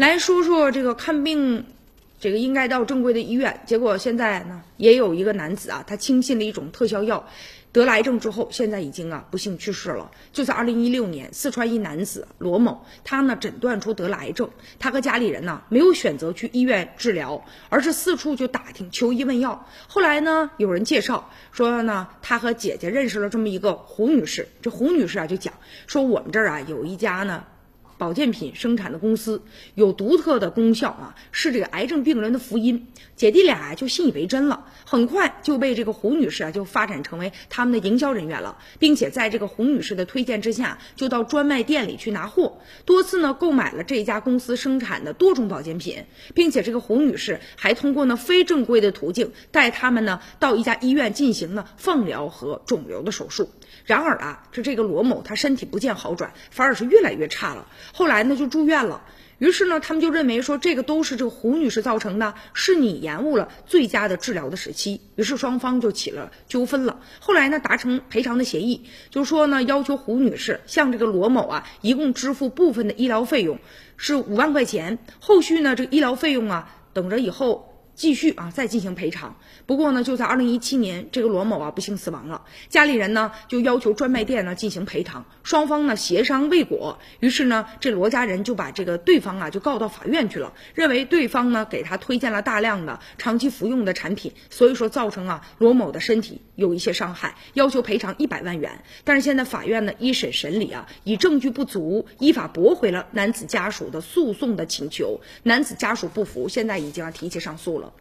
来说说这个看病，这个应该到正规的医院，结果现在呢，也有一个男子啊，他轻信了一种特效药，得了癌症之后，现在已经啊不幸去世了。就在二零一六年，四川一男子罗某，他呢诊断出得了癌症，他和家里人呢没有选择去医院治疗，而是四处就打听求医问药。后来呢，有人介绍说呢，他和姐姐认识了这么一个胡女士，这胡女士啊就讲说我们这儿啊有一家呢。保健品生产的公司有独特的功效啊，是这个癌症病人的福音。姐弟俩就信以为真了，很快就被这个胡女士啊就发展成为他们的营销人员了，并且在这个胡女士的推荐之下，就到专卖店里去拿货，多次呢购买了这家公司生产的多种保健品，并且这个胡女士还通过呢非正规的途径带他们呢到一家医院进行了放疗和肿瘤的手术。然而啊，这这个罗某他身体不见好转，反而是越来越差了。后来呢，就住院了。于是呢，他们就认为说这个都是这个胡女士造成的，是你延误了最佳的治疗的时期。于是双方就起了纠纷了。后来呢，达成赔偿的协议，就说呢，要求胡女士向这个罗某啊，一共支付部分的医疗费用，是五万块钱。后续呢，这个医疗费用啊，等着以后。继续啊，再进行赔偿。不过呢，就在二零一七年，这个罗某啊不幸死亡了，家里人呢就要求专卖店呢进行赔偿，双方呢协商未果，于是呢这罗家人就把这个对方啊就告到法院去了，认为对方呢给他推荐了大量的长期服用的产品，所以说造成啊罗某的身体有一些伤害，要求赔偿一百万元。但是现在法院呢一审审理啊，以证据不足，依法驳回了男子家属的诉讼的请求，男子家属不服，现在已经要提起上诉了。Cola.